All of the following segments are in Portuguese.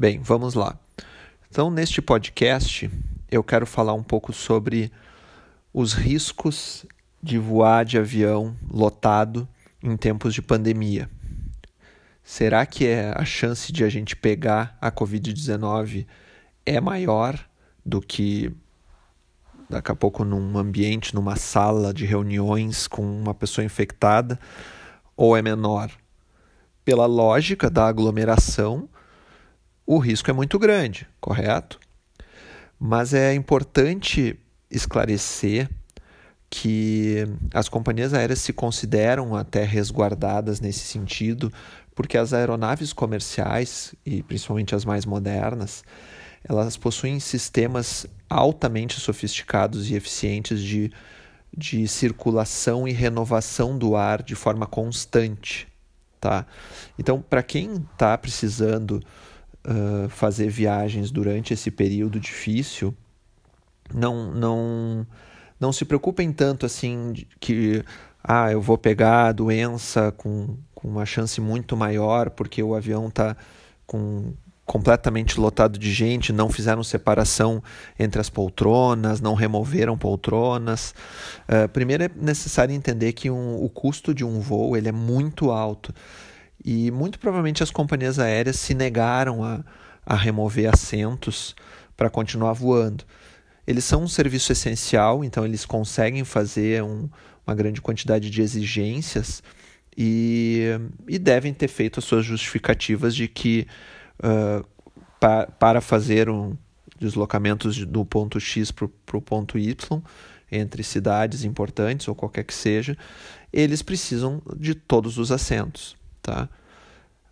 Bem, vamos lá. Então, neste podcast, eu quero falar um pouco sobre os riscos de voar de avião lotado em tempos de pandemia. Será que é a chance de a gente pegar a Covid-19 é maior do que daqui a pouco num ambiente, numa sala de reuniões com uma pessoa infectada, ou é menor? Pela lógica da aglomeração, o risco é muito grande, correto? Mas é importante esclarecer que as companhias aéreas se consideram até resguardadas nesse sentido, porque as aeronaves comerciais, e principalmente as mais modernas, elas possuem sistemas altamente sofisticados e eficientes de, de circulação e renovação do ar de forma constante. Tá? Então, para quem está precisando uh, fazer viagens durante esse período difícil, não, não, não se preocupem tanto assim que ah, eu vou pegar a doença com, com uma chance muito maior porque o avião está com completamente lotado de gente, não fizeram separação entre as poltronas, não removeram poltronas. Uh, primeiro é necessário entender que um, o custo de um voo ele é muito alto e muito provavelmente as companhias aéreas se negaram a, a remover assentos para continuar voando. Eles são um serviço essencial, então eles conseguem fazer um, uma grande quantidade de exigências e, e devem ter feito as suas justificativas de que uh, pa, para fazer um deslocamentos do ponto X para o ponto Y entre cidades importantes ou qualquer que seja, eles precisam de todos os assentos, tá?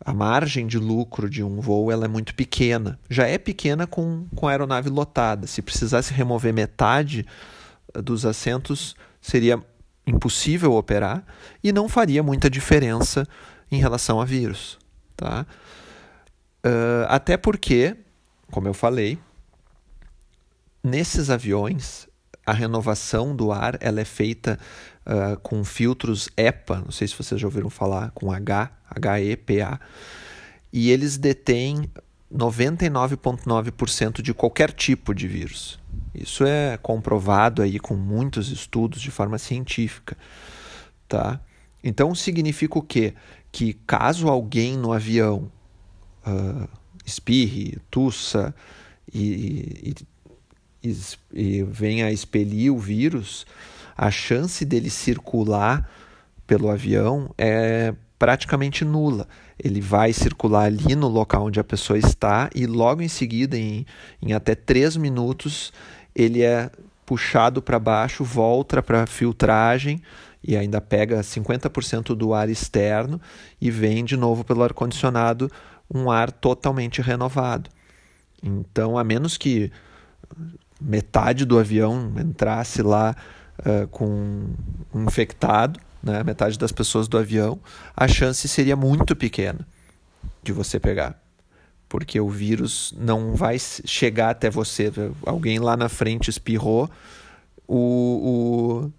A margem de lucro de um voo ela é muito pequena. Já é pequena com, com a aeronave lotada. Se precisasse remover metade dos assentos, seria impossível operar e não faria muita diferença em relação a vírus. Tá? Uh, até porque, como eu falei, nesses aviões a renovação do ar ela é feita uh, com filtros EPA, não sei se vocês já ouviram falar, com H, HEPA, e eles detêm 99,9% de qualquer tipo de vírus. Isso é comprovado aí com muitos estudos de forma científica, tá? Então significa o quê? Que caso alguém no avião uh, espirre, tussa e, e, e venha a expelir o vírus, a chance dele circular pelo avião é praticamente nula. Ele vai circular ali no local onde a pessoa está e logo em seguida, em, em até três minutos, ele é puxado para baixo, volta para a filtragem e ainda pega 50% do ar externo e vem de novo pelo ar-condicionado um ar totalmente renovado. Então, a menos que metade do avião entrasse lá uh, com um infectado, né, metade das pessoas do avião, a chance seria muito pequena de você pegar. Porque o vírus não vai chegar até você. Alguém lá na frente espirrou, o,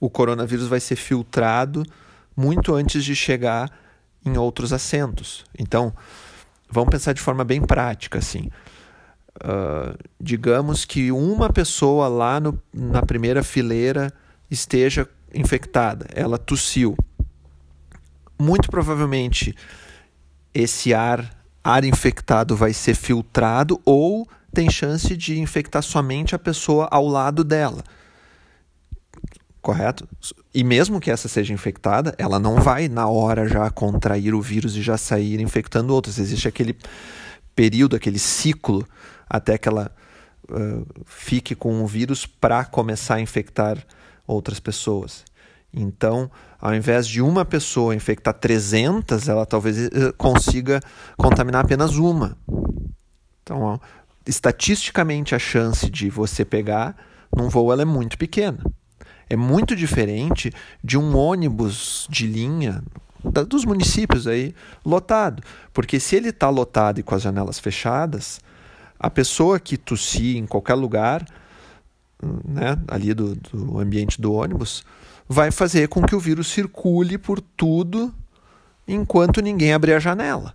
o, o coronavírus vai ser filtrado muito antes de chegar em outros assentos. Então, vamos pensar de forma bem prática, assim. Uh, digamos que uma pessoa lá no, na primeira fileira esteja infectada, ela tossiu. Muito provavelmente esse ar, ar infectado vai ser filtrado ou tem chance de infectar somente a pessoa ao lado dela. Correto? E mesmo que essa seja infectada, ela não vai na hora já contrair o vírus e já sair infectando outras. Existe aquele período, aquele ciclo até que ela uh, fique com o vírus para começar a infectar outras pessoas. Então, ao invés de uma pessoa infectar 300, ela talvez eh, consiga contaminar apenas uma. Então, ó, estatisticamente, a chance de você pegar num voo é muito pequena. É muito diferente de um ônibus de linha da, dos municípios aí lotado. Porque se ele está lotado e com as janelas fechadas, a pessoa que tossir em qualquer lugar né, ali do, do ambiente do ônibus, vai fazer com que o vírus circule por tudo enquanto ninguém abrir a janela.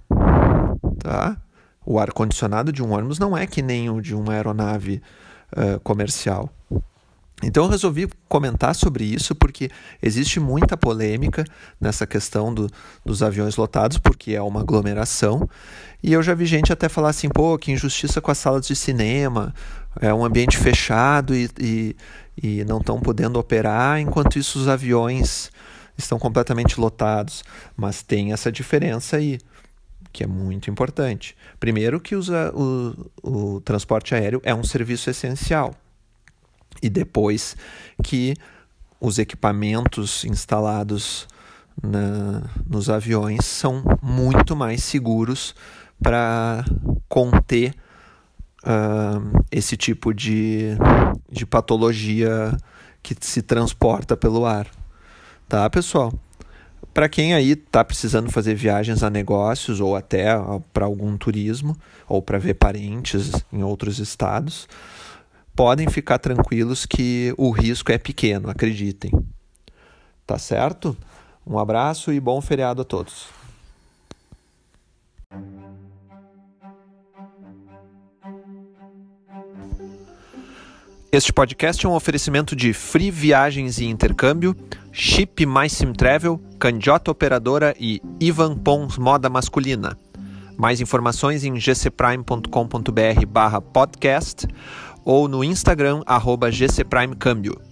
Tá? O ar-condicionado de um ônibus não é que nem o de uma aeronave uh, comercial. Então eu resolvi comentar sobre isso porque existe muita polêmica nessa questão do, dos aviões lotados, porque é uma aglomeração. E eu já vi gente até falar assim, pô, que injustiça com as salas de cinema, é um ambiente fechado e, e, e não estão podendo operar, enquanto isso os aviões estão completamente lotados. Mas tem essa diferença aí, que é muito importante. Primeiro que usa, o, o transporte aéreo é um serviço essencial e depois que os equipamentos instalados na, nos aviões são muito mais seguros para conter uh, esse tipo de, de patologia que se transporta pelo ar. Tá, pessoal? Para quem aí está precisando fazer viagens a negócios ou até para algum turismo ou para ver parentes em outros estados, podem ficar tranquilos que o risco é pequeno, acreditem. Tá certo? Um abraço e bom feriado a todos. Este podcast é um oferecimento de Free Viagens e Intercâmbio, Chip Mais Sim Travel, Candiota Operadora e Ivan Pons Moda Masculina. Mais informações em gcprime.com.br barra podcast ou no Instagram, arroba gcprimecâmbio.